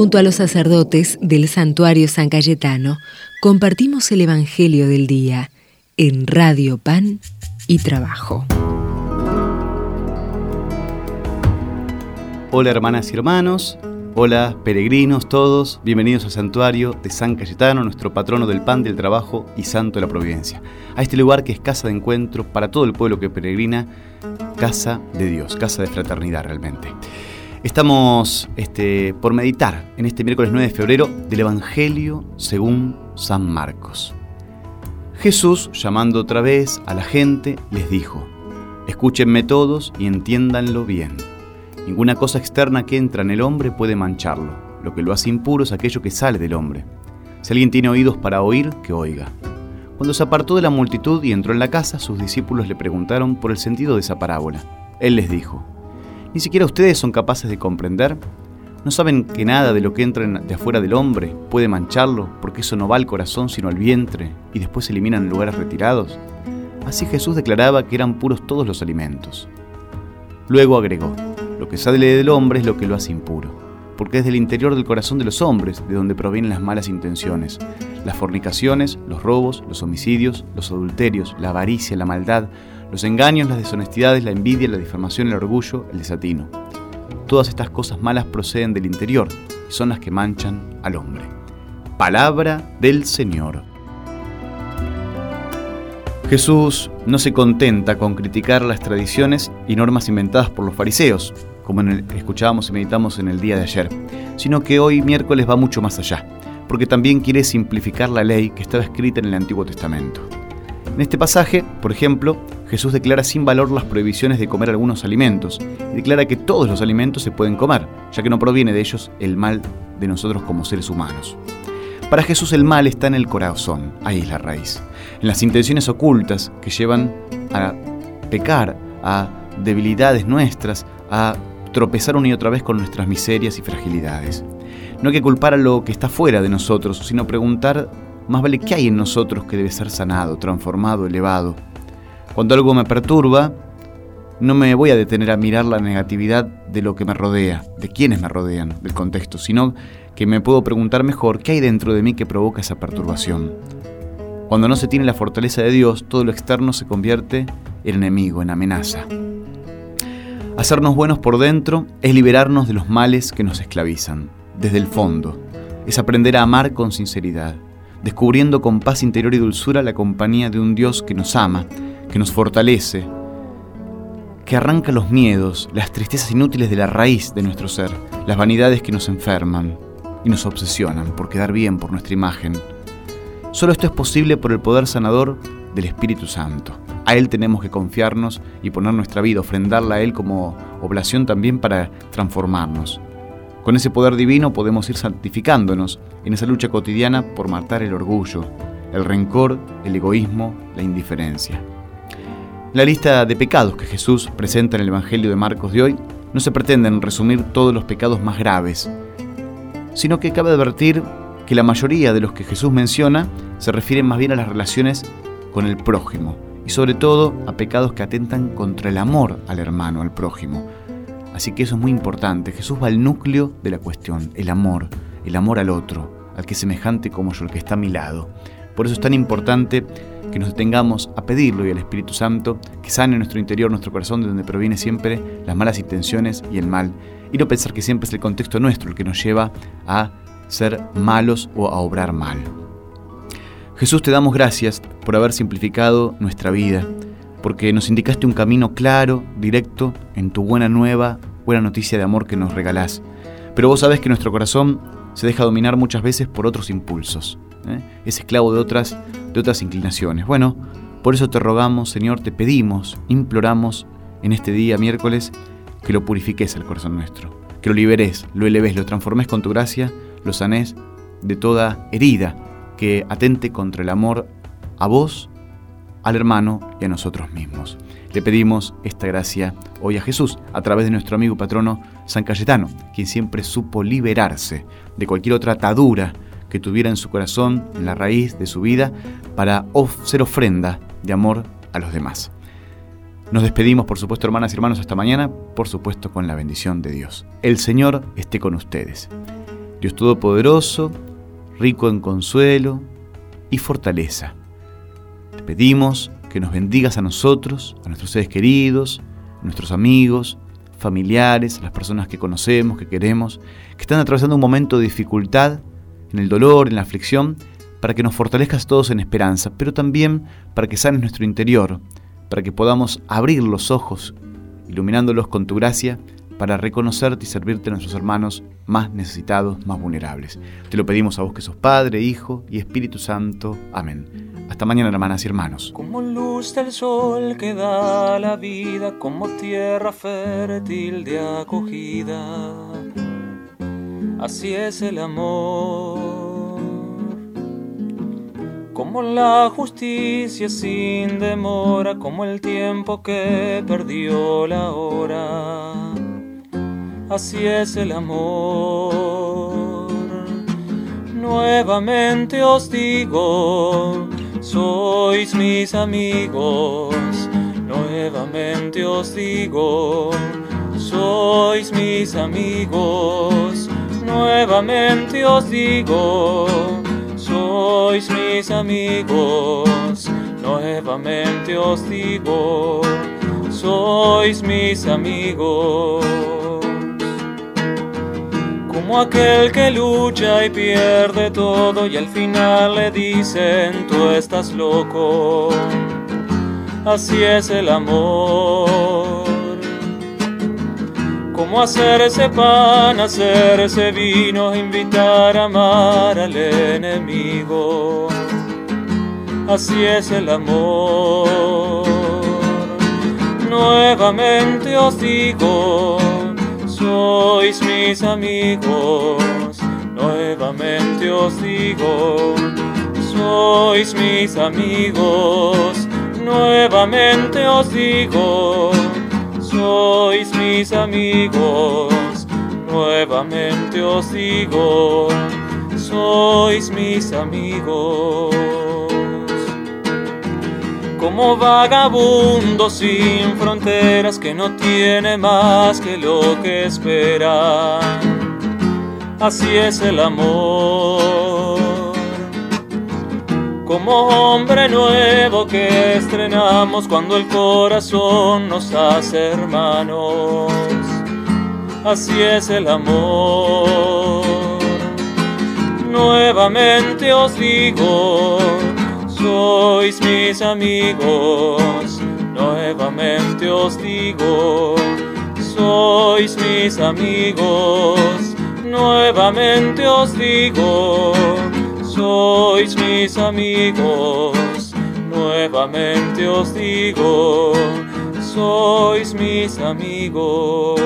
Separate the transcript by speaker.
Speaker 1: Junto a los sacerdotes del santuario San Cayetano, compartimos el Evangelio del Día en Radio Pan y Trabajo.
Speaker 2: Hola hermanas y hermanos, hola peregrinos todos, bienvenidos al santuario de San Cayetano, nuestro patrono del pan, del trabajo y santo de la providencia. A este lugar que es casa de encuentro para todo el pueblo que peregrina, casa de Dios, casa de fraternidad realmente. Estamos este, por meditar en este miércoles 9 de febrero del Evangelio según San Marcos. Jesús, llamando otra vez a la gente, les dijo, escúchenme todos y entiéndanlo bien. Ninguna cosa externa que entra en el hombre puede mancharlo. Lo que lo hace impuro es aquello que sale del hombre. Si alguien tiene oídos para oír, que oiga. Cuando se apartó de la multitud y entró en la casa, sus discípulos le preguntaron por el sentido de esa parábola. Él les dijo, ¿ni siquiera ustedes son capaces de comprender? ¿No saben que nada de lo que entra de afuera del hombre puede mancharlo, porque eso no va al corazón sino al vientre, y después se eliminan en lugares retirados? Así Jesús declaraba que eran puros todos los alimentos. Luego agregó, lo que sale del hombre es lo que lo hace impuro, porque es del interior del corazón de los hombres de donde provienen las malas intenciones, las fornicaciones, los robos, los homicidios, los adulterios, la avaricia, la maldad, los engaños, las deshonestidades, la envidia, la difamación, el orgullo, el desatino. Todas estas cosas malas proceden del interior y son las que manchan al hombre. Palabra del Señor. Jesús no se contenta con criticar las tradiciones y normas inventadas por los fariseos, como escuchábamos y meditamos en el día de ayer, sino que hoy miércoles va mucho más allá, porque también quiere simplificar la ley que estaba escrita en el Antiguo Testamento. En este pasaje, por ejemplo, Jesús declara sin valor las prohibiciones de comer algunos alimentos y declara que todos los alimentos se pueden comer, ya que no proviene de ellos el mal de nosotros como seres humanos. Para Jesús el mal está en el corazón, ahí es la raíz, en las intenciones ocultas que llevan a pecar, a debilidades nuestras, a tropezar una y otra vez con nuestras miserias y fragilidades. No hay que culpar a lo que está fuera de nosotros, sino preguntar más vale qué hay en nosotros que debe ser sanado, transformado, elevado. Cuando algo me perturba, no me voy a detener a mirar la negatividad de lo que me rodea, de quienes me rodean, del contexto, sino que me puedo preguntar mejor qué hay dentro de mí que provoca esa perturbación. Cuando no se tiene la fortaleza de Dios, todo lo externo se convierte en enemigo, en amenaza. Hacernos buenos por dentro es liberarnos de los males que nos esclavizan, desde el fondo. Es aprender a amar con sinceridad, descubriendo con paz interior y dulzura la compañía de un Dios que nos ama, que nos fortalece, que arranca los miedos, las tristezas inútiles de la raíz de nuestro ser, las vanidades que nos enferman, y nos obsesionan por quedar bien por nuestra imagen. Solo esto es posible por el poder sanador del Espíritu Santo. A Él tenemos que confiarnos y poner nuestra vida, ofrendarla a Él como oblación también para transformarnos. Con ese poder divino podemos ir santificándonos en esa lucha cotidiana por matar el orgullo, el rencor, el egoísmo, la indiferencia. La lista de pecados que Jesús presenta en el Evangelio de Marcos de hoy no se pretenden resumir todos los pecados más graves, sino que cabe advertir que la mayoría de los que Jesús menciona se refieren más bien a las relaciones con el prójimo y sobre todo a pecados que atentan contra el amor al hermano, al prójimo. Así que eso es muy importante. Jesús va al núcleo de la cuestión, el amor, el amor al otro, al que es semejante como yo, el que está a mi lado. Por eso es tan importante que nos detengamos a pedirlo y al Espíritu Santo que sane nuestro interior, nuestro corazón, de donde proviene siempre las malas intenciones y el mal y no pensar que siempre es el contexto nuestro el que nos lleva a ser malos o a obrar mal. Jesús te damos gracias por haber simplificado nuestra vida, porque nos indicaste un camino claro, directo, en tu buena nueva, buena noticia de amor que nos regalás. Pero vos sabés que nuestro corazón se deja dominar muchas veces por otros impulsos. ¿eh? Es esclavo de otras, de otras inclinaciones. Bueno, por eso te rogamos, Señor, te pedimos, imploramos en este día miércoles que lo purifiques el corazón nuestro, que lo liberes, lo eleves, lo transformes con tu gracia, lo sanes de toda herida que atente contra el amor a vos, al hermano y a nosotros mismos. Le pedimos esta gracia hoy a Jesús a través de nuestro amigo patrono San Cayetano, quien siempre supo liberarse de cualquier otra atadura que tuviera en su corazón, en la raíz de su vida, para ser ofrenda de amor a los demás. Nos despedimos, por supuesto, hermanas y hermanos, hasta mañana, por supuesto, con la bendición de Dios. El Señor esté con ustedes. Dios Todopoderoso, rico en consuelo y fortaleza. Te pedimos que nos bendigas a nosotros, a nuestros seres queridos, a nuestros amigos, familiares, a las personas que conocemos, que queremos, que están atravesando un momento de dificultad, en el dolor, en la aflicción, para que nos fortalezcas todos en esperanza, pero también para que sanes nuestro interior, para que podamos abrir los ojos, iluminándolos con tu gracia, para reconocerte y servirte a nuestros hermanos más necesitados, más vulnerables. Te lo pedimos a vos que sos Padre, Hijo y Espíritu Santo. Amén. Hasta mañana, hermanas y hermanos.
Speaker 3: Como luz del sol que da la vida, como tierra fértil de acogida. Así es el amor. Como la justicia sin demora, como el tiempo que perdió la hora así es el amor. Nuevamente os digo, sois mis amigos. Nuevamente os digo, sois mis amigos. Nuevamente os digo, sois mis amigos. Nuevamente os digo, sois mis amigos como aquel que lucha y pierde todo y al final le dicen tú estás loco. Así es el amor. Como hacerse pan, hacerse vino, invitar a amar al enemigo. Así es el amor. Nuevamente os digo sois mis amigos, nuevamente os digo, sois mis amigos, nuevamente os digo, sois mis amigos, nuevamente os digo, sois mis amigos como vagabundo sin fronteras que no tiene más que lo que espera. Así es el amor. Como hombre nuevo que estrenamos cuando el corazón nos hace hermanos. Así es el amor. Nuevamente os digo sois mis amigos, nuevamente os digo, sois mis amigos, nuevamente os digo, sois mis amigos, nuevamente os digo, sois mis amigos.